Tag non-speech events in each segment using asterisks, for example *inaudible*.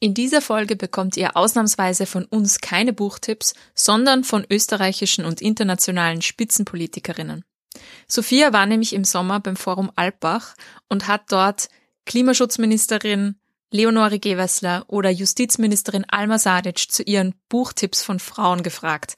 In dieser Folge bekommt ihr ausnahmsweise von uns keine Buchtipps, sondern von österreichischen und internationalen Spitzenpolitikerinnen. Sophia war nämlich im Sommer beim Forum Alpbach und hat dort Klimaschutzministerin Leonore Gewessler oder Justizministerin Alma Sadic zu ihren Buchtipps von Frauen gefragt.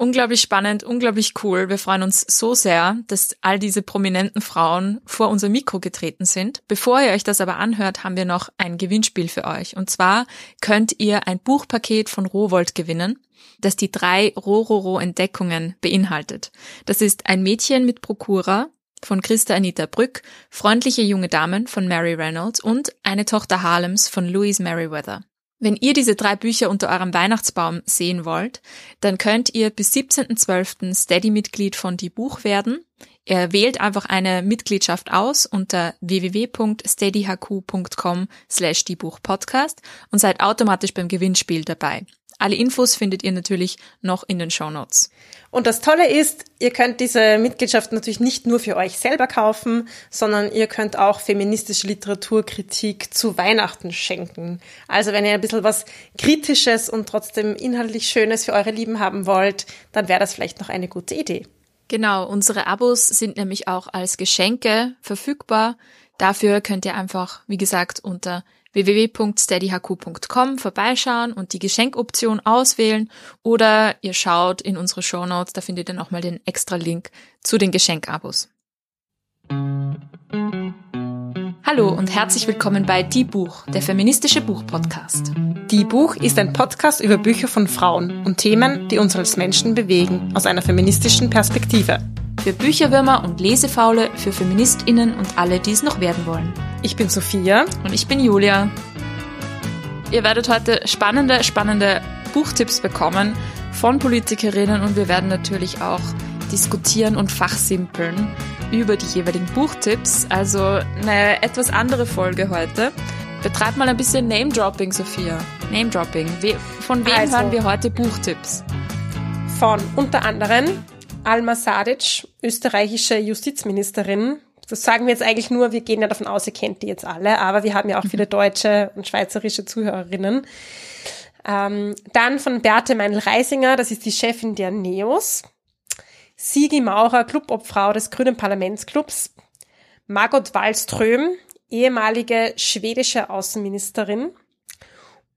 Unglaublich spannend, unglaublich cool. Wir freuen uns so sehr, dass all diese prominenten Frauen vor unser Mikro getreten sind. Bevor ihr euch das aber anhört, haben wir noch ein Gewinnspiel für euch. Und zwar könnt ihr ein Buchpaket von Rowold gewinnen, das die drei Rororo-Entdeckungen beinhaltet. Das ist ein Mädchen mit Prokura von Christa Anita Brück, Freundliche junge Damen von Mary Reynolds und Eine Tochter Harlems von Louise Merriweather. Wenn ihr diese drei Bücher unter eurem Weihnachtsbaum sehen wollt, dann könnt ihr bis 17.12. Steady-Mitglied von Die Buch werden. Ihr wählt einfach eine Mitgliedschaft aus unter www.steadyhq.com slash die Buch Podcast und seid automatisch beim Gewinnspiel dabei. Alle Infos findet ihr natürlich noch in den Show Notes. Und das Tolle ist, ihr könnt diese Mitgliedschaft natürlich nicht nur für euch selber kaufen, sondern ihr könnt auch feministische Literaturkritik zu Weihnachten schenken. Also wenn ihr ein bisschen was Kritisches und trotzdem inhaltlich Schönes für eure Lieben haben wollt, dann wäre das vielleicht noch eine gute Idee. Genau, unsere Abos sind nämlich auch als Geschenke verfügbar. Dafür könnt ihr einfach, wie gesagt, unter www.steadyhq.com vorbeischauen und die Geschenkoption auswählen oder ihr schaut in unsere Show Notes, da findet ihr nochmal den extra Link zu den Geschenkabos. Hallo und herzlich willkommen bei Die Buch, der feministische Buchpodcast. Die Buch ist ein Podcast über Bücher von Frauen und Themen, die uns als Menschen bewegen, aus einer feministischen Perspektive. Für Bücherwürmer und Lesefaule, für FeministInnen und alle, die es noch werden wollen. Ich bin Sophia. Und ich bin Julia. Ihr werdet heute spannende, spannende Buchtipps bekommen von Politikerinnen und wir werden natürlich auch diskutieren und fachsimpeln über die jeweiligen Buchtipps. Also eine etwas andere Folge heute. Betreibt mal ein bisschen Name-Dropping, Sophia. Name-Dropping. Von wem also, hören wir heute Buchtipps? Von unter anderem Alma Sadic, österreichische Justizministerin. Das sagen wir jetzt eigentlich nur, wir gehen ja davon aus, ihr kennt die jetzt alle, aber wir haben ja auch viele mhm. deutsche und schweizerische Zuhörerinnen. Ähm, dann von Berthe Meinl-Reisinger, das ist die Chefin der NEOS. Sigi Maurer, Clubobfrau des Grünen Parlamentsclubs. Margot Wallström, ehemalige schwedische Außenministerin.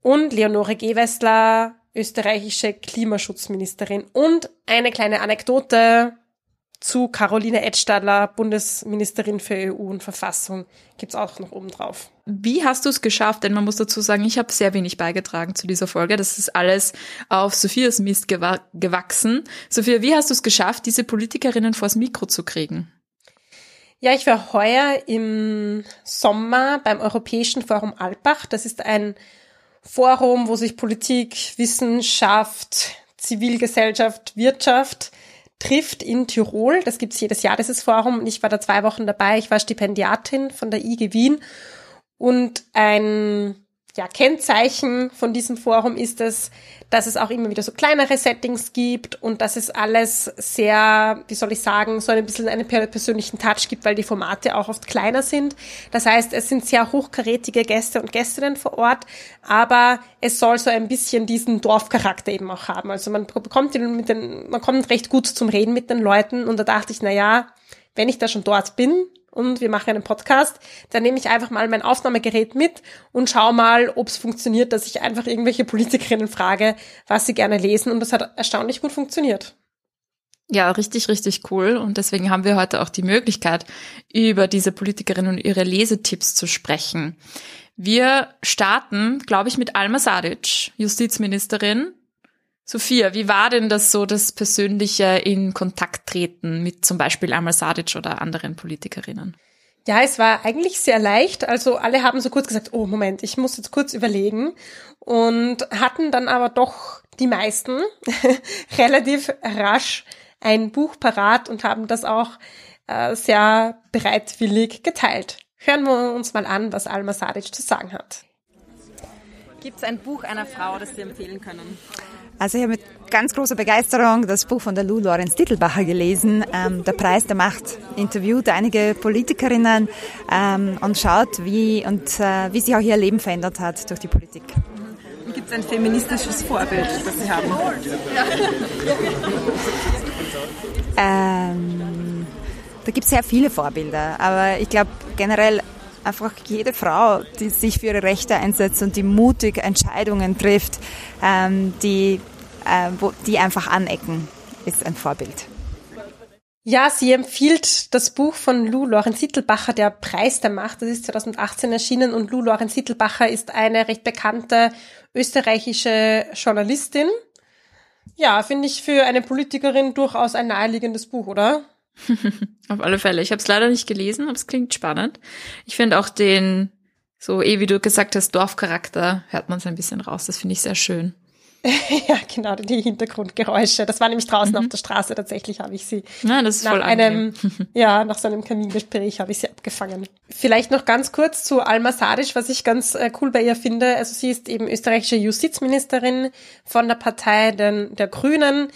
Und Leonore Gewessler, österreichische Klimaschutzministerin. Und eine kleine Anekdote zu Caroline Edstadler, Bundesministerin für EU und Verfassung, gibt's auch noch oben drauf. Wie hast du es geschafft? Denn man muss dazu sagen, ich habe sehr wenig beigetragen zu dieser Folge. Das ist alles auf Sophias Mist gewa gewachsen. Sophia, wie hast du es geschafft, diese Politikerinnen vors Mikro zu kriegen? Ja, ich war heuer im Sommer beim Europäischen Forum Alpbach. Das ist ein Forum, wo sich Politik, Wissenschaft, Zivilgesellschaft, Wirtschaft trifft in Tirol. Das gibt's jedes Jahr, dieses Forum. Ich war da zwei Wochen dabei. Ich war Stipendiatin von der IG Wien. Und ein ja, Kennzeichen von diesem Forum ist es, dass es auch immer wieder so kleinere Settings gibt und dass es alles sehr, wie soll ich sagen, so ein bisschen einen persönlichen Touch gibt, weil die Formate auch oft kleiner sind. Das heißt, es sind sehr hochkarätige Gäste und Gästinnen vor Ort, aber es soll so ein bisschen diesen Dorfcharakter eben auch haben. Also man bekommt mit den, man kommt recht gut zum Reden mit den Leuten und da dachte ich, na ja, wenn ich da schon dort bin, und wir machen einen Podcast, dann nehme ich einfach mal mein Aufnahmegerät mit und schau mal, ob es funktioniert, dass ich einfach irgendwelche Politikerinnen frage, was sie gerne lesen. Und das hat erstaunlich gut funktioniert. Ja, richtig, richtig cool. Und deswegen haben wir heute auch die Möglichkeit, über diese Politikerinnen und ihre Lesetipps zu sprechen. Wir starten, glaube ich, mit Alma Sadic, Justizministerin, Sophia, wie war denn das so, das persönliche in Kontakt treten mit zum Beispiel Amal Sadic oder anderen Politikerinnen? Ja, es war eigentlich sehr leicht. Also alle haben so kurz gesagt, oh Moment, ich muss jetzt kurz überlegen und hatten dann aber doch die meisten *laughs* relativ rasch ein Buch parat und haben das auch äh, sehr bereitwillig geteilt. Hören wir uns mal an, was Alma Sadic zu sagen hat. Gibt es ein Buch einer Frau, das Sie empfehlen können? Also ich habe mit ganz großer Begeisterung das Buch von der Lou Lorenz Titelbacher gelesen, ähm, Der Preis der Macht, interviewt einige Politikerinnen ähm, und schaut, wie, und, äh, wie sich auch ihr Leben verändert hat durch die Politik. Gibt es ein feministisches Vorbild, das Sie haben? Ähm, da gibt es sehr viele Vorbilder, aber ich glaube generell einfach jede Frau, die sich für ihre Rechte einsetzt und die mutig Entscheidungen trifft, ähm, die, äh, wo, die einfach anecken, ist ein Vorbild. Ja, sie empfiehlt das Buch von Lou Lorenz Sittelbacher, Der Preis der Macht. Das ist 2018 erschienen und Lou Lorenz Sittelbacher ist eine recht bekannte österreichische Journalistin. Ja, finde ich für eine Politikerin durchaus ein naheliegendes Buch, oder? *laughs* Auf alle Fälle. Ich habe es leider nicht gelesen, aber es klingt spannend. Ich finde auch den, so eh wie du gesagt hast, Dorfcharakter, hört man so ein bisschen raus. Das finde ich sehr schön. *laughs* ja, genau, die Hintergrundgeräusche. Das war nämlich draußen mhm. auf der Straße tatsächlich, habe ich sie. Ja, das ist nach voll einem, *laughs* Ja, nach so einem Kamingespräch habe ich sie abgefangen. Vielleicht noch ganz kurz zu Alma Sadic, was ich ganz äh, cool bei ihr finde. Also sie ist eben österreichische Justizministerin von der Partei den, der Grünen.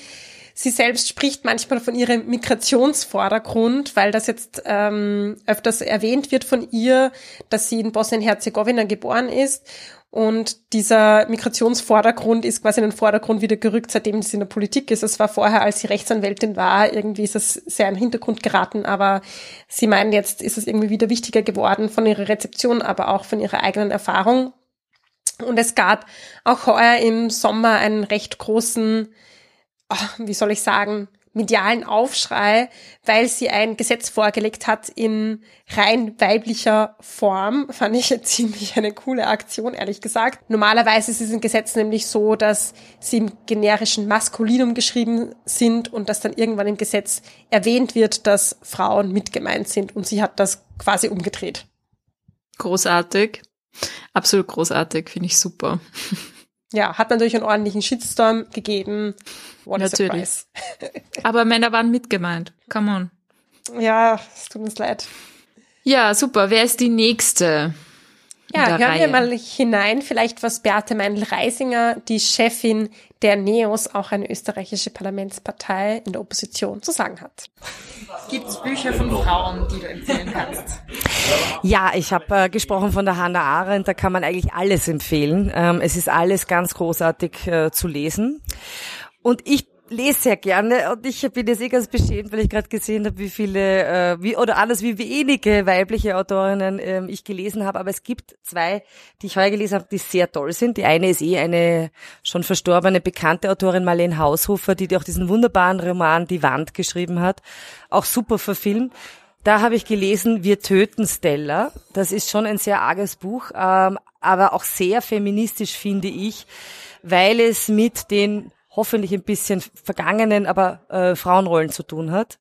Sie selbst spricht manchmal von ihrem Migrationsvordergrund, weil das jetzt ähm, öfters erwähnt wird von ihr, dass sie in Bosnien-Herzegowina geboren ist. Und dieser Migrationsvordergrund ist quasi in den Vordergrund wieder gerückt, seitdem sie in der Politik ist. Es war vorher, als sie Rechtsanwältin war, irgendwie ist es sehr im Hintergrund geraten, aber sie meinen, jetzt ist es irgendwie wieder wichtiger geworden von ihrer Rezeption, aber auch von ihrer eigenen Erfahrung. Und es gab auch heuer im Sommer einen recht großen wie soll ich sagen, medialen Aufschrei, weil sie ein Gesetz vorgelegt hat in rein weiblicher Form. Fand ich *laughs* ziemlich eine coole Aktion, ehrlich gesagt. Normalerweise ist es ein Gesetz nämlich so, dass sie im generischen Maskulinum geschrieben sind und dass dann irgendwann im Gesetz erwähnt wird, dass Frauen mitgemeint sind. Und sie hat das quasi umgedreht. Großartig. Absolut großartig, finde ich super. *laughs* Ja, hat natürlich einen ordentlichen Shitstorm gegeben. What Natürlich. *laughs* Aber Männer waren mitgemeint. Come on. Ja, es tut uns leid. Ja, super. Wer ist die nächste? Ja, hören Reihe? wir mal hinein, vielleicht was Beate Meindl-Reisinger, die Chefin der NEOS, auch eine österreichische Parlamentspartei in der Opposition, zu sagen hat. Gibt es Bücher von Frauen, die du empfehlen kannst? Ja, ich habe äh, gesprochen von der Hannah Arendt, da kann man eigentlich alles empfehlen. Ähm, es ist alles ganz großartig äh, zu lesen. Und ich lese sehr gerne und ich bin jetzt eh ganz beschämt, weil ich gerade gesehen habe, wie viele, äh, wie oder alles wie wenige weibliche Autorinnen ähm, ich gelesen habe. Aber es gibt zwei, die ich heuer gelesen habe, die sehr toll sind. Die eine ist eh eine schon verstorbene bekannte Autorin Marlene Haushofer, die auch diesen wunderbaren Roman Die Wand geschrieben hat, auch super verfilmt. Da habe ich gelesen, Wir töten Stella. Das ist schon ein sehr arges Buch, ähm, aber auch sehr feministisch finde ich, weil es mit den hoffentlich ein bisschen vergangenen, aber äh, Frauenrollen zu tun hat.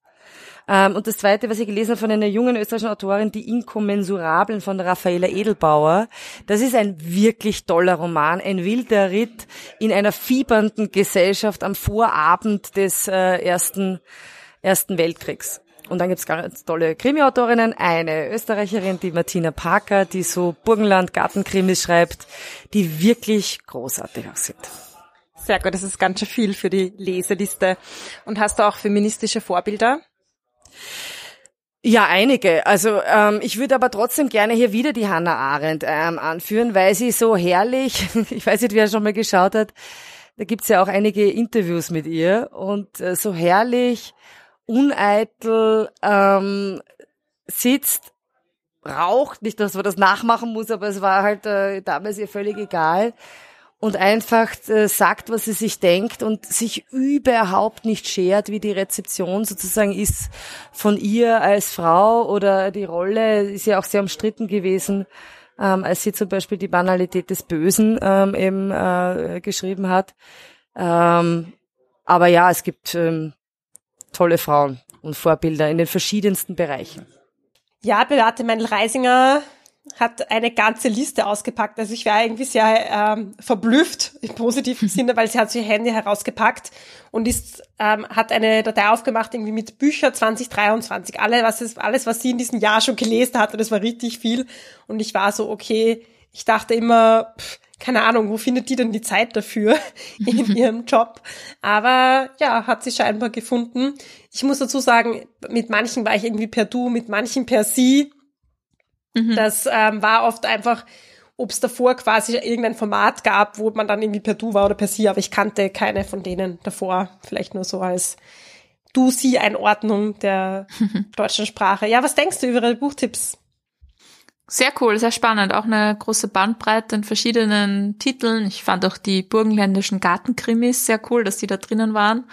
Ähm, und das Zweite, was ich gelesen habe von einer jungen österreichischen Autorin, die Inkommensurablen von Raffaela Edelbauer, das ist ein wirklich toller Roman, ein wilder Ritt in einer fiebernden Gesellschaft am Vorabend des äh, ersten, ersten Weltkriegs. Und dann gibt's ganz tolle Krimi-Autorinnen. Eine Österreicherin, die Martina Parker, die so Burgenland-Gartenkrimis schreibt, die wirklich großartig auch sind. Sehr gut, das ist ganz schön viel für die Leseliste. Und hast du auch feministische Vorbilder? Ja, einige. Also ähm, ich würde aber trotzdem gerne hier wieder die Hannah Arendt ähm, anführen, weil sie so herrlich, *laughs* ich weiß nicht, wer schon mal geschaut hat, da gibt's ja auch einige Interviews mit ihr und äh, so herrlich, uneitel ähm, sitzt, raucht, nicht, dass man das nachmachen muss, aber es war halt äh, damals ihr völlig egal und einfach äh, sagt, was sie sich denkt und sich überhaupt nicht schert, wie die Rezeption sozusagen ist von ihr als Frau oder die Rolle ist ja auch sehr umstritten gewesen, ähm, als sie zum Beispiel die Banalität des Bösen ähm, eben äh, geschrieben hat. Ähm, aber ja, es gibt ähm, tolle Frauen und Vorbilder in den verschiedensten Bereichen. Ja, Beate Mendel-Reisinger hat eine ganze Liste ausgepackt. Also ich war irgendwie sehr ähm, verblüfft im positiven *laughs* Sinne, weil sie hat so ihr Handy herausgepackt und ist, ähm, hat eine Datei aufgemacht irgendwie mit Bücher 2023. Alle, was es, alles, was sie in diesem Jahr schon gelesen hat, und das war richtig viel. Und ich war so, okay, Ich dachte immer, pff, keine Ahnung, wo findet die denn die Zeit dafür *laughs* in ihrem Job? Aber ja, hat sie scheinbar gefunden. Ich muss dazu sagen, mit manchen war ich irgendwie per Du, mit manchen per Sie. Mhm. Das ähm, war oft einfach, ob es davor quasi irgendein Format gab, wo man dann irgendwie per Du war oder per Sie, aber ich kannte keine von denen davor. Vielleicht nur so als Du-Sie-Einordnung der *laughs* deutschen Sprache. Ja, was denkst du über ihre Buchtipps? Sehr cool, sehr spannend. Auch eine große Bandbreite in verschiedenen Titeln. Ich fand auch die burgenländischen Gartenkrimis sehr cool, dass die da drinnen waren.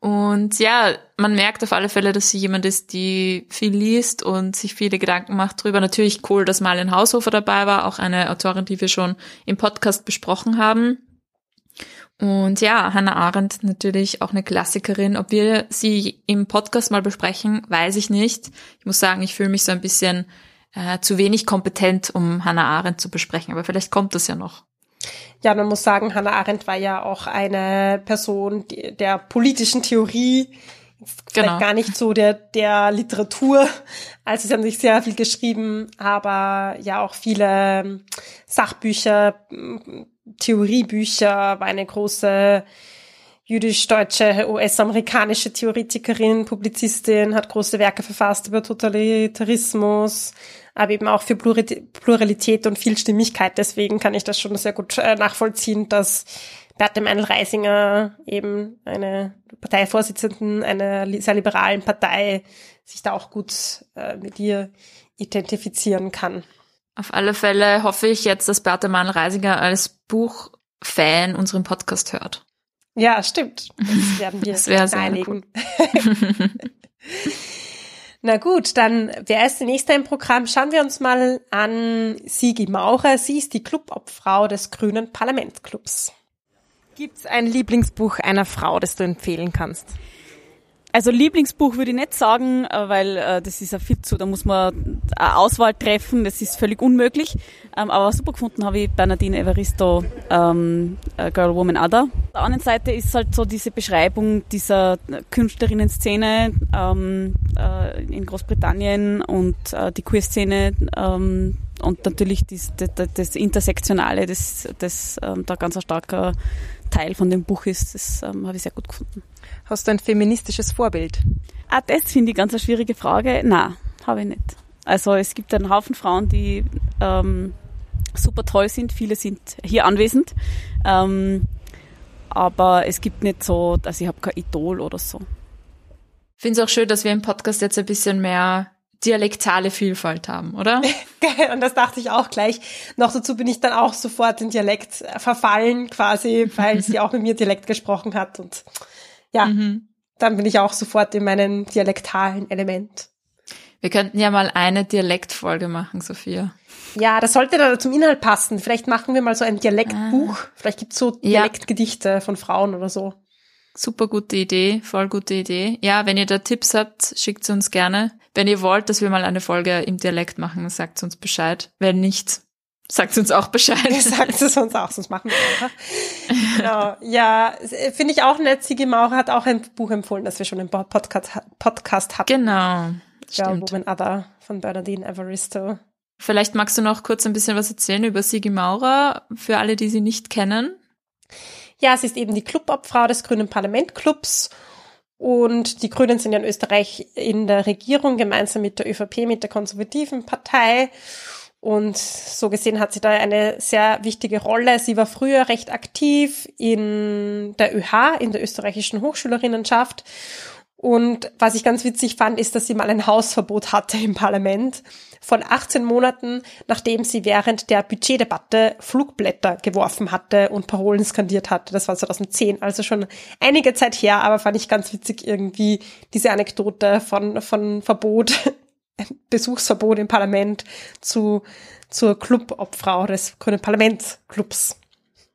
Und ja, man merkt auf alle Fälle, dass sie jemand ist, die viel liest und sich viele Gedanken macht drüber. Natürlich cool, dass Marlene Haushofer dabei war, auch eine Autorin, die wir schon im Podcast besprochen haben. Und ja, Hannah Arendt natürlich auch eine Klassikerin. Ob wir sie im Podcast mal besprechen, weiß ich nicht. Ich muss sagen, ich fühle mich so ein bisschen äh, zu wenig kompetent, um Hannah Arendt zu besprechen, aber vielleicht kommt das ja noch. Ja, man muss sagen, Hannah Arendt war ja auch eine Person der politischen Theorie, genau. gar nicht so der, der Literatur. Also sie haben sich sehr viel geschrieben, aber ja auch viele Sachbücher, Theoriebücher, war eine große jüdisch-deutsche, US-amerikanische Theoretikerin, Publizistin, hat große Werke verfasst über Totalitarismus, aber eben auch für Pluralität und Vielstimmigkeit. Deswegen kann ich das schon sehr gut äh, nachvollziehen, dass Beate Meinl-Reisinger eben eine Parteivorsitzenden einer sehr liberalen Partei sich da auch gut äh, mit ihr identifizieren kann. Auf alle Fälle hoffe ich jetzt, dass Beate Meinl-Reisinger als Buchfan unseren Podcast hört. Ja, stimmt. Das werden wir *laughs* das sehr Cool. *laughs* Na gut, dann wer ist der nächste im Programm? Schauen wir uns mal an Sigi Maurer. Sie ist die Clubobfrau des Grünen Parlamentclubs. Gibt's ein Lieblingsbuch einer Frau, das du empfehlen kannst? Also Lieblingsbuch würde ich nicht sagen, äh, weil äh, das ist ja viel zu, da muss man eine Auswahl treffen, das ist völlig unmöglich. Ähm, aber super gefunden habe ich Bernardine Evaristo, ähm, Girl, Woman, Other. Auf der anderen Seite ist halt so diese Beschreibung dieser Künstlerinnen-Szene ähm, äh, in Großbritannien und äh, die Queer-Szene ähm, und natürlich das, das, das Intersektionale, das, das ähm, da ganz ein starker Teil von dem Buch ist, das ähm, habe ich sehr gut gefunden. Hast du ein feministisches Vorbild? Ah, das finde ich ganz eine schwierige Frage. Na, habe ich nicht. Also es gibt einen Haufen Frauen, die ähm, super toll sind. Viele sind hier anwesend. Ähm, aber es gibt nicht so, also ich habe kein Idol oder so. Ich finde es auch schön, dass wir im Podcast jetzt ein bisschen mehr dialektale Vielfalt haben, oder? *laughs* Geil, und das dachte ich auch gleich. Noch dazu bin ich dann auch sofort in Dialekt verfallen, quasi, weil sie auch mit mir Dialekt gesprochen hat und ja, mhm. dann bin ich auch sofort in meinem dialektalen Element. Wir könnten ja mal eine Dialektfolge machen, Sophia. Ja, das sollte da zum Inhalt passen. Vielleicht machen wir mal so ein Dialektbuch. Ah. Vielleicht gibt's so Dialektgedichte ja. von Frauen oder so. Super gute Idee, voll gute Idee. Ja, wenn ihr da Tipps habt, schickt sie uns gerne. Wenn ihr wollt, dass wir mal eine Folge im Dialekt machen, sagt uns Bescheid. Wenn nicht, Sagt uns auch Bescheid. *laughs* Sagt es uns auch, sonst machen wir einfach. *laughs* genau. Ja, finde ich auch nett. Sigi Maurer hat auch ein Buch empfohlen, das wir schon im Podcast, Podcast hatten. Genau. Ja, Woman Other von Bernadine Evaristo. Vielleicht magst du noch kurz ein bisschen was erzählen über Sigi Maurer, für alle, die sie nicht kennen. Ja, sie ist eben die Clubobfrau des Grünen Parlamentclubs und die Grünen sind ja in Österreich in der Regierung gemeinsam mit der ÖVP, mit der konservativen Partei. Und so gesehen hat sie da eine sehr wichtige Rolle. Sie war früher recht aktiv in der ÖH, in der österreichischen Hochschülerinnenschaft. Und was ich ganz witzig fand, ist, dass sie mal ein Hausverbot hatte im Parlament von 18 Monaten, nachdem sie während der Budgetdebatte Flugblätter geworfen hatte und Parolen skandiert hatte. Das war 2010, also schon einige Zeit her, aber fand ich ganz witzig irgendwie diese Anekdote von, von Verbot *laughs* Besuchsverbot im Parlament zu, zur Clubobfrau des Grünen Parlamentsclubs.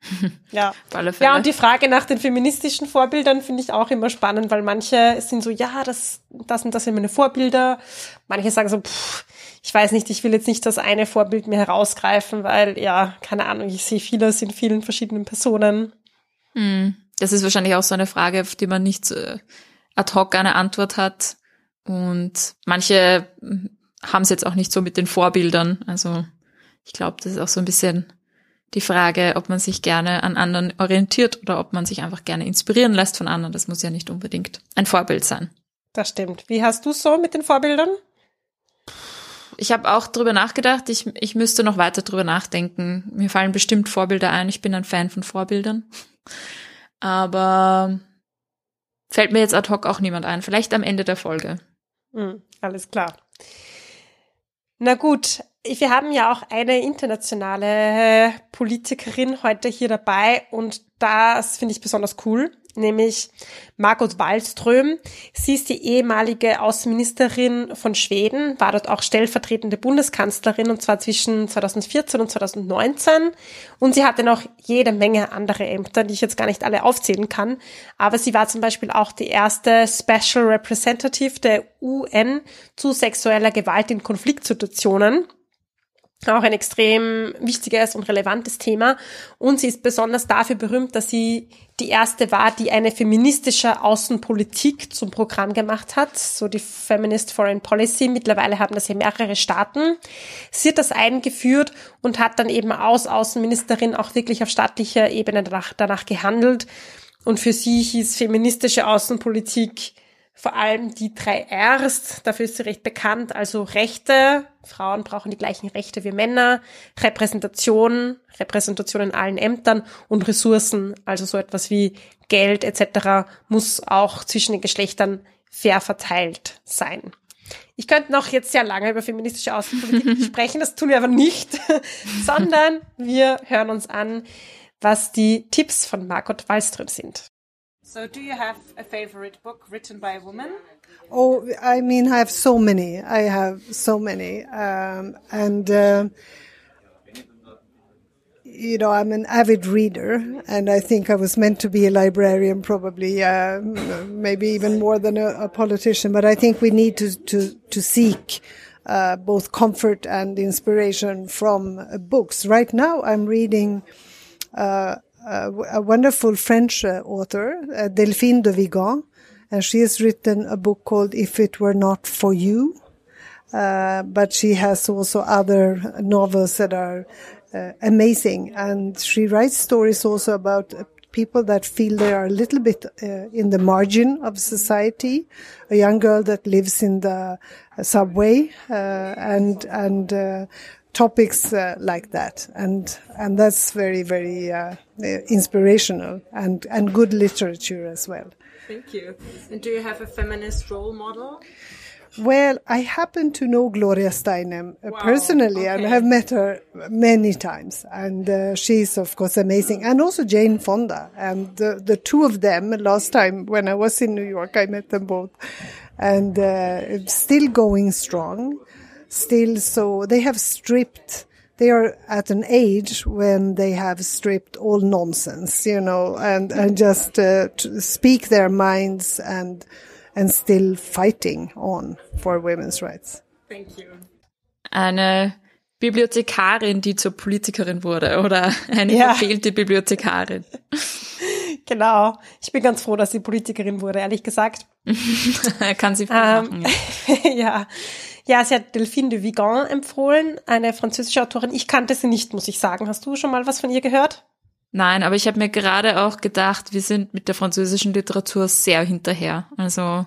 *laughs* ja. ja, und die Frage nach den feministischen Vorbildern finde ich auch immer spannend, weil manche sind so, ja, das, das und das sind meine Vorbilder. Manche sagen so, pff, ich weiß nicht, ich will jetzt nicht das eine Vorbild mir herausgreifen, weil, ja, keine Ahnung, ich sehe vieles in vielen verschiedenen Personen. Hm. Das ist wahrscheinlich auch so eine Frage, auf die man nicht äh, ad hoc eine Antwort hat. Und manche haben es jetzt auch nicht so mit den Vorbildern. Also ich glaube, das ist auch so ein bisschen die Frage, ob man sich gerne an anderen orientiert oder ob man sich einfach gerne inspirieren lässt von anderen. Das muss ja nicht unbedingt ein Vorbild sein. Das stimmt. Wie hast du so mit den Vorbildern? Ich habe auch drüber nachgedacht. Ich, ich müsste noch weiter drüber nachdenken. Mir fallen bestimmt Vorbilder ein. Ich bin ein Fan von Vorbildern. Aber fällt mir jetzt ad hoc auch niemand ein. Vielleicht am Ende der Folge. Hm, alles klar. Na gut, wir haben ja auch eine internationale Politikerin heute hier dabei und das finde ich besonders cool nämlich Margot Wallström. Sie ist die ehemalige Außenministerin von Schweden, war dort auch stellvertretende Bundeskanzlerin und zwar zwischen 2014 und 2019. Und sie hatte noch jede Menge andere Ämter, die ich jetzt gar nicht alle aufzählen kann. Aber sie war zum Beispiel auch die erste Special Representative der UN zu sexueller Gewalt in Konfliktsituationen auch ein extrem wichtiges und relevantes Thema. Und sie ist besonders dafür berühmt, dass sie die erste war, die eine feministische Außenpolitik zum Programm gemacht hat, so die Feminist Foreign Policy. Mittlerweile haben das hier mehrere Staaten. Sie hat das eingeführt und hat dann eben als Außenministerin auch wirklich auf staatlicher Ebene danach, danach gehandelt. Und für sie hieß feministische Außenpolitik vor allem die drei Rs, dafür ist sie recht bekannt, also Rechte, Frauen brauchen die gleichen Rechte wie Männer, Repräsentation, Repräsentation in allen Ämtern und Ressourcen, also so etwas wie Geld etc. muss auch zwischen den Geschlechtern fair verteilt sein. Ich könnte noch jetzt sehr lange über feministische Außenpolitik *laughs* sprechen, das tun wir aber nicht, sondern wir hören uns an, was die Tipps von Margot Wallström sind. So, do you have a favorite book written by a woman? Oh, I mean, I have so many. I have so many. Um, and, uh, you know, I'm an avid reader, and I think I was meant to be a librarian, probably, uh, maybe even more than a, a, politician. But I think we need to to to seek uh, both comfort and inspiration from books. Right now, I'm reading uh, a wonderful French uh, author, uh, Delphine de Vigan, and she has written a book called If It Were Not For You. Uh, but she has also other novels that are uh, amazing. And she writes stories also about uh, people that feel they are a little bit uh, in the margin of society. A young girl that lives in the subway and and topics uh, like that, and and that's very very uh, inspirational and and good literature as well. Thank you. And do you have a feminist role model? Well, I happen to know Gloria Steinem uh, wow. personally okay. and have met her many times. And uh, she's, of course, amazing. And also Jane Fonda. And the, the two of them, last time when I was in New York, I met them both. And uh, still going strong still so they have stripped they are at an age when they have stripped all nonsense, you know, and, and just uh, speak their minds and and still fighting on for women's rights. Thank you. Eine Bibliothekarin, die zur Politikerin wurde, oder eine ja. verfehlte Bibliothekarin. Genau. Ich bin ganz froh, dass sie Politikerin wurde, ehrlich gesagt. *laughs* Kann sie viel ähm, machen. Ja. *laughs* ja. Ja, sie hat Delphine de Vigan empfohlen, eine französische Autorin. Ich kannte sie nicht, muss ich sagen. Hast du schon mal was von ihr gehört? Nein, aber ich habe mir gerade auch gedacht, wir sind mit der französischen Literatur sehr hinterher. Also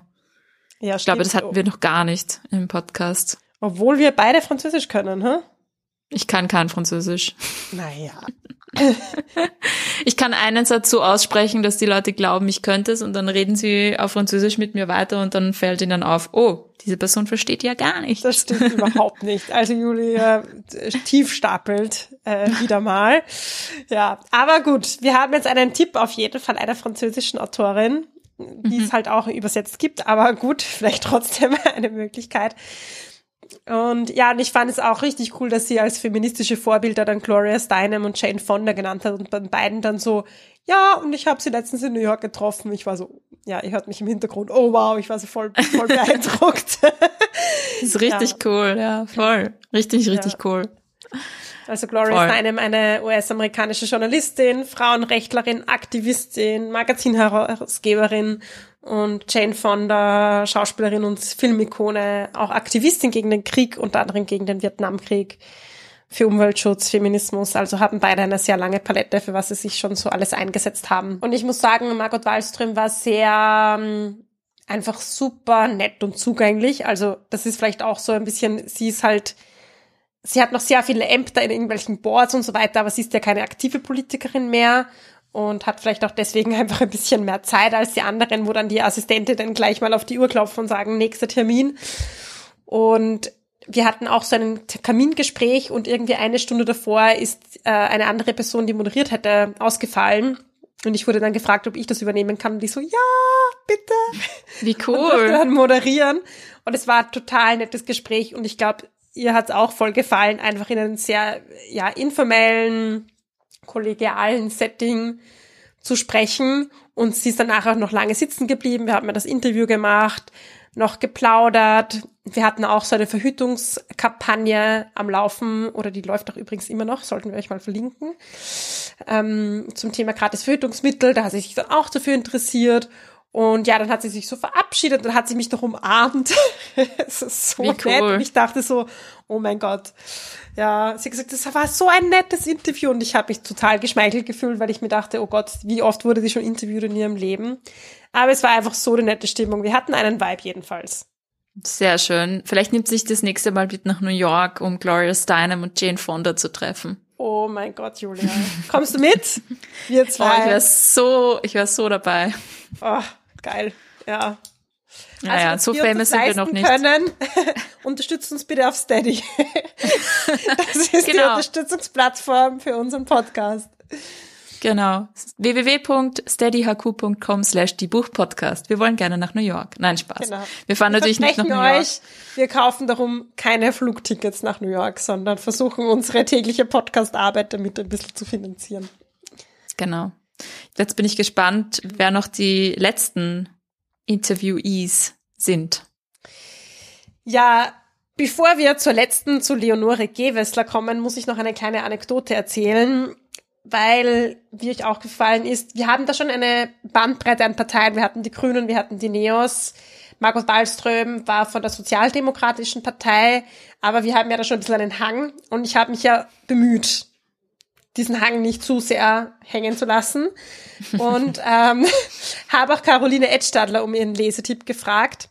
ja, ich glaube, das hatten wir noch gar nicht im Podcast. Obwohl wir beide Französisch können, hä? Ich kann kein Französisch. Naja. *laughs* *laughs* ich kann einen Satz so aussprechen, dass die Leute glauben, ich könnte es und dann reden sie auf Französisch mit mir weiter und dann fällt ihnen auf, oh, diese Person versteht ja gar nicht. Das stimmt *laughs* überhaupt nicht. Also Julia tief stapelt äh, wieder mal. Ja, aber gut, wir haben jetzt einen Tipp auf jeden Fall einer französischen Autorin, die mhm. es halt auch übersetzt gibt, aber gut, *laughs* vielleicht trotzdem eine Möglichkeit. Und ja, und ich fand es auch richtig cool, dass sie als feministische Vorbilder dann Gloria Steinem und Jane Fonda genannt hat und bei beiden dann so, ja, und ich habe sie letztens in New York getroffen. Ich war so, ja, ihr hört mich im Hintergrund, oh wow, ich war so voll, voll *laughs* beeindruckt. das ist richtig ja. cool, ja, voll. Richtig, richtig ja. cool. Also Gloria Voll. Steinem, eine US-amerikanische Journalistin, Frauenrechtlerin, Aktivistin, Magazinherausgeberin und Jane Fonda, Schauspielerin und Filmikone, auch Aktivistin gegen den Krieg, unter anderem gegen den Vietnamkrieg. für Umweltschutz, Feminismus, also haben beide eine sehr lange Palette, für was sie sich schon so alles eingesetzt haben. Und ich muss sagen, Margot Wallström war sehr ähm, einfach super nett und zugänglich. Also das ist vielleicht auch so ein bisschen, sie ist halt, sie hat noch sehr viele Ämter in irgendwelchen Boards und so weiter, aber sie ist ja keine aktive Politikerin mehr und hat vielleicht auch deswegen *laughs* einfach ein bisschen mehr Zeit als die anderen, wo dann die Assistentinnen gleich mal auf die Uhr klopfen und sagen, nächster Termin. Und wir hatten auch so ein Kamingespräch und irgendwie eine Stunde davor ist äh, eine andere Person, die moderiert hätte, ausgefallen. Und ich wurde dann gefragt, ob ich das übernehmen kann. Und ich so, ja, bitte. Wie *laughs* cool. Und dann moderieren. Und es war ein total nettes Gespräch. Und ich glaube, ihr hat es auch voll gefallen, einfach in einem sehr, ja, informellen, kollegialen Setting zu sprechen. Und sie ist danach auch noch lange sitzen geblieben. Wir haben mir das Interview gemacht noch geplaudert. Wir hatten auch so eine Verhütungskampagne am Laufen oder die läuft auch übrigens immer noch, sollten wir euch mal verlinken, ähm, zum Thema gratis Verhütungsmittel. Da hat sie sich dann auch dafür interessiert. Und ja, dann hat sie sich so verabschiedet und hat sie mich noch umarmt. *laughs* Es ist so Wie nett. cool. Und ich dachte so, oh mein Gott. Ja, sie hat gesagt, das war so ein nettes Interview und ich habe mich total geschmeichelt gefühlt, weil ich mir dachte, oh Gott, wie oft wurde sie schon interviewt in ihrem Leben. Aber es war einfach so eine nette Stimmung. Wir hatten einen Vibe jedenfalls. Sehr schön. Vielleicht nimmt sich das nächste Mal mit nach New York, um Gloria Steinem und Jane Fonda zu treffen. Oh mein Gott, Julia. Kommst du mit? *laughs* Wir Oh, ich zwei. wäre so, ich wäre so dabei. Oh, geil. Ja. Naja, wenn so wir famous sind wir noch nicht. Können, *laughs* unterstützt uns bitte auf Steady. *laughs* Das ist die Genau. Unterstützungsplattform für unseren Podcast. Genau. www.steadyhq.com slash die Buchpodcast. Wir wollen gerne nach New York. Nein, Spaß. Genau. Wir fahren natürlich nicht nach New York. euch, wir kaufen darum keine Flugtickets nach New York, sondern versuchen unsere tägliche Podcast-Arbeit damit ein bisschen zu finanzieren. Genau. Jetzt bin ich gespannt, wer noch die letzten Interviewees sind. Ja, bevor wir zur letzten, zu Leonore Gewessler kommen, muss ich noch eine kleine Anekdote erzählen, weil, wie euch auch gefallen ist, wir haben da schon eine Bandbreite an Parteien. Wir hatten die Grünen, wir hatten die Neos. Margot Wallström war von der Sozialdemokratischen Partei, aber wir haben ja da schon ein bisschen einen Hang und ich habe mich ja bemüht, diesen Hang nicht zu sehr hängen zu lassen. Und *laughs* ähm, habe auch Caroline Edstadler um ihren Lesetipp gefragt.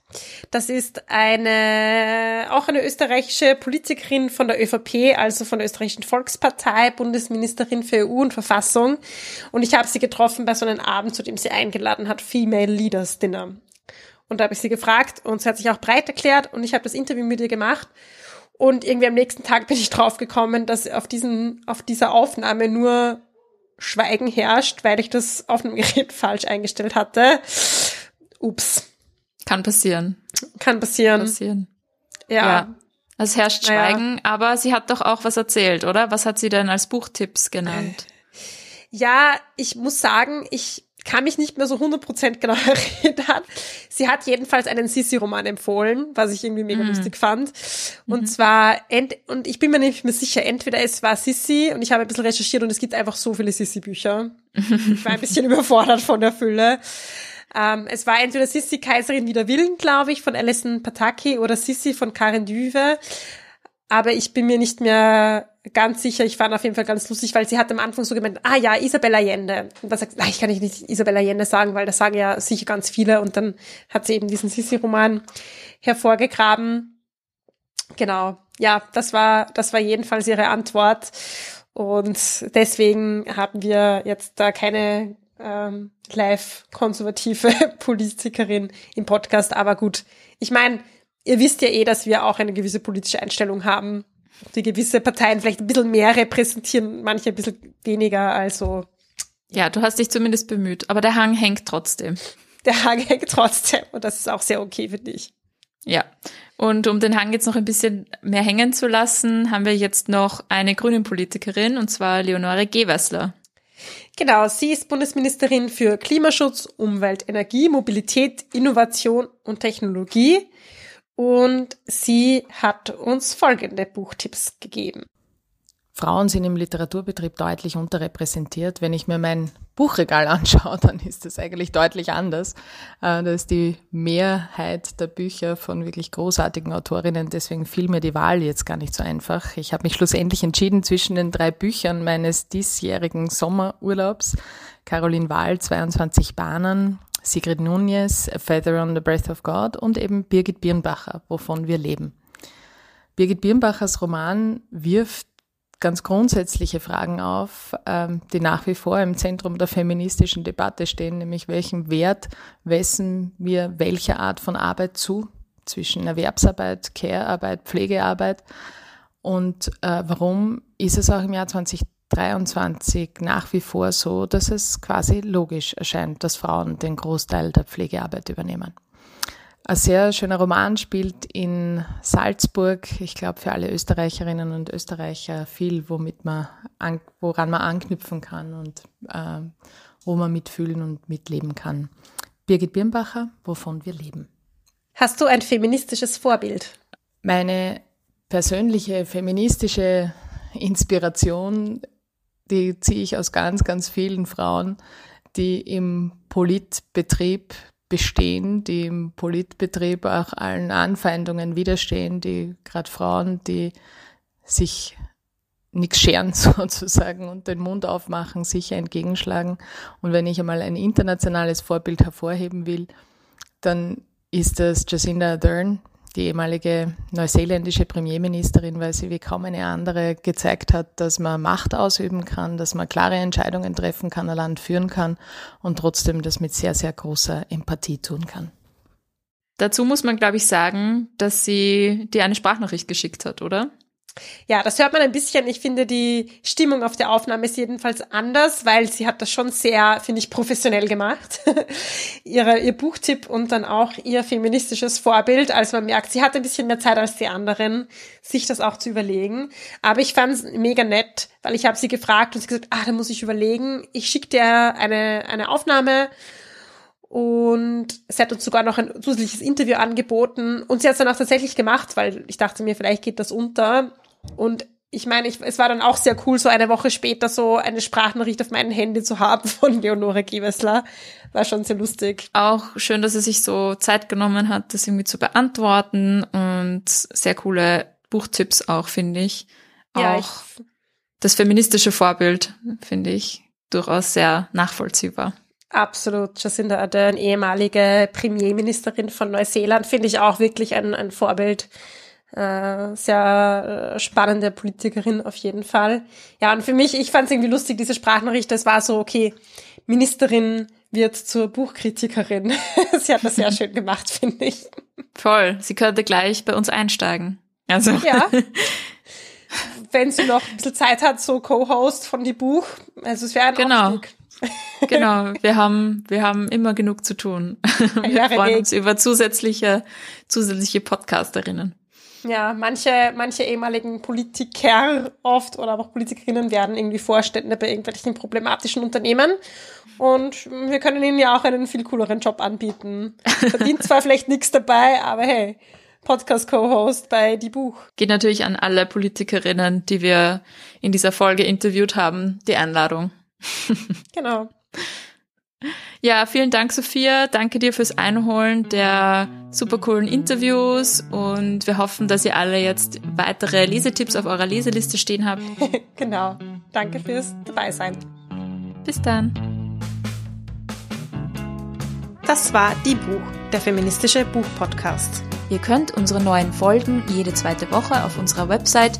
Das ist eine, auch eine österreichische Politikerin von der ÖVP, also von der österreichischen Volkspartei, Bundesministerin für EU und Verfassung. Und ich habe sie getroffen bei so einem Abend, zu dem sie eingeladen hat, Female Leaders Dinner. Und da habe ich sie gefragt und sie hat sich auch breit erklärt und ich habe das Interview mit ihr gemacht. Und irgendwie am nächsten Tag bin ich draufgekommen, dass auf diesen, auf dieser Aufnahme nur Schweigen herrscht, weil ich das Aufnahmegerät *laughs* falsch eingestellt hatte. Ups. Kann passieren. Kann passieren. passieren. Ja. Ja. Es herrscht Naja. Schweigen, aber sie hat doch auch was erzählt, oder? Was hat sie denn als Buchtipps genannt? Ja, ich muss sagen, ich kann mich nicht mehr so 100% genau *laughs* erinnern. Sie hat jedenfalls einen Sissi-Roman empfohlen, was ich irgendwie mega lustig fand. Und zwar, ent und ich bin mir nicht mehr sicher, entweder es war Sissi und ich habe ein bisschen recherchiert und es gibt einfach so viele Sissi-Bücher. Ich war ein bisschen *laughs* überfordert von der Fülle. Ähm, es war entweder Sissi Kaiserin wider Willen, glaube ich, von Alison Pataki oder Sissi von Karin Düwe. Aber ich bin mir nicht mehr ganz sicher. Ich fand auf jeden Fall ganz lustig, weil sie hat am Anfang so gemeint, ah ja, Isabella Allende. Und da sagt, sie, ich kann nicht Isabella Allende sagen, weil das sagen ja sicher ganz viele. Und dann hat sie eben diesen Sissi-Roman hervorgegraben. Genau. Ja, das war, das war jedenfalls ihre Antwort. Und deswegen haben wir jetzt da keine ähm, live-konservative *laughs* Politikerin im Podcast. Aber gut, ich meine, ihr wisst ja eh, dass wir auch eine gewisse politische Einstellung haben, die gewisse Parteien vielleicht ein bisschen mehr repräsentieren, manche ein bisschen weniger. Also Ja, du hast dich zumindest bemüht, aber der Hang hängt trotzdem. der Hang *laughs* hängt trotzdem und das ist auch sehr okay, finde ich. Ja. Und um den Hang jetzt noch ein bisschen mehr hängen zu lassen, haben wir jetzt noch eine grünen Politikerin, und zwar Leonore Gewessler. Genau, sie ist Bundesministerin für Klimaschutz, Umwelt, Energie, Mobilität, Innovation und Technologie. Und sie hat uns folgende Buchtipps gegeben. Frauen sind im Literaturbetrieb deutlich unterrepräsentiert. Wenn ich mir mein Buchregal *laughs* anschaue, dann ist das eigentlich deutlich anders. Äh, da ist die Mehrheit der Bücher von wirklich großartigen Autorinnen, deswegen fiel mir die Wahl jetzt gar nicht so einfach. Ich habe mich schlussendlich entschieden zwischen den drei Büchern meines diesjährigen Sommerurlaubs. Caroline Wahl, 22 Bahnen, Sigrid Nunez, A Feather on the Breath of God und eben Birgit Birnbacher, wovon wir leben. Birgit Birnbachers Roman wirft ganz grundsätzliche Fragen auf, ähm, die nach wie vor im Zentrum der feministischen Debatte stehen, nämlich welchen Wert wessen wir welcher Art von Arbeit zu, zwischen Erwerbsarbeit, Care-Arbeit, Pflegearbeit und äh, warum ist es auch im Jahr 2023 nach wie vor so, dass es quasi logisch erscheint, dass Frauen den Großteil der Pflegearbeit übernehmen. Ein sehr schöner Roman spielt in Salzburg. Ich glaube, für alle Österreicherinnen und Österreicher viel, womit man an, woran man anknüpfen kann und äh, wo man mitfühlen und mitleben kann. Birgit Birnbacher, wovon wir leben. Hast du ein feministisches Vorbild? Meine persönliche feministische Inspiration, die ziehe ich aus ganz, ganz vielen Frauen, die im Politbetrieb bestehen, die im Politbetrieb auch allen Anfeindungen widerstehen, die gerade Frauen, die sich nichts scheren *laughs* sozusagen und den Mund aufmachen, sicher entgegenschlagen. Und wenn ich einmal ein internationales Vorbild hervorheben will, dann ist das Jacinda Ardern, die ehemalige neuseeländische Premierministerin, weil sie wie kaum eine andere gezeigt hat, dass man Macht ausüben kann, dass man klare Entscheidungen treffen kann, ein Land führen kann und trotzdem das mit sehr, sehr großer Empathie tun kann. Dazu muss man, glaube ich, sagen, dass sie dir eine Sprachnachricht geschickt hat, oder? Ja, das hört man ein bisschen. Ich finde, die Stimmung auf der Aufnahme ist jedenfalls anders, weil sie hat das schon sehr, finde ich, professionell gemacht. *laughs* Ihre, ihr Buchtipp und dann auch ihr feministisches Vorbild. Also man merkt, sie hat ein bisschen mehr Zeit als die anderen, sich das auch zu überlegen. Aber ich fand es mega nett, weil ich habe sie gefragt und sie gesagt, ah, da muss ich überlegen. Ich schicke dir eine, eine Aufnahme und sie hat uns sogar noch ein zusätzliches Interview angeboten und sie hat es dann auch tatsächlich gemacht, weil ich dachte mir, vielleicht geht das unter. Und ich meine, ich, es war dann auch sehr cool, so eine Woche später so eine Sprachnachricht auf meinem Handy zu haben *laughs* von Leonore Gewessler. War schon sehr lustig. Auch schön, dass sie sich so Zeit genommen hat, das irgendwie zu beantworten und sehr coole Buchtipps auch, finde ich. Ja, auch ich das feministische Vorbild, finde ich, durchaus sehr nachvollziehbar. Absolut. Jacinda Ardern, ehemalige Premierministerin von Neuseeland, finde ich auch wirklich ein, ein Vorbild äh, sehr äh, spannende Politikerin auf jeden Fall. Ja, und für mich, ich fand es irgendwie lustig, diese Sprachnachricht, das war so, okay, Ministerin wird zur Buchkritikerin. *laughs* Sie hat das sehr schön gemacht, *laughs* finde ich. Voll. Sie könnte gleich bei uns einsteigen. Also. Ja. *laughs* Wenn sie noch ein bisschen Zeit hat, so Co-Host von die Buch. Also es wäre ein genau. Aufstieg. *laughs* Genau, wir haben, wir haben immer genug zu tun. *laughs* Wir freuen uns über zusätzliche, zusätzliche Podcasterinnen. Ja, manche, manche ehemaligen Politiker oft oder auch Politikerinnen werden irgendwie Vorstände bei irgendwelchen problematischen Unternehmen. Und wir können ihnen ja auch einen viel cooleren Job anbieten. Verdient zwar *laughs* vielleicht nichts dabei, aber hey, Podcast-Co-Host bei Die Buch. Geht natürlich an alle Politikerinnen, die wir in dieser Folge interviewt haben, die Einladung. *laughs* genau. Ja, vielen Dank, Sophia. Danke dir fürs Einholen der super coolen Interviews und wir hoffen, dass ihr alle jetzt weitere Lesetipps auf eurer Leseliste stehen habt. *laughs* genau. Danke fürs Dabeisein. Bis dann. Das war Die Buch, der feministische Buchpodcast. Ihr könnt unsere neuen Folgen jede zweite Woche auf unserer Website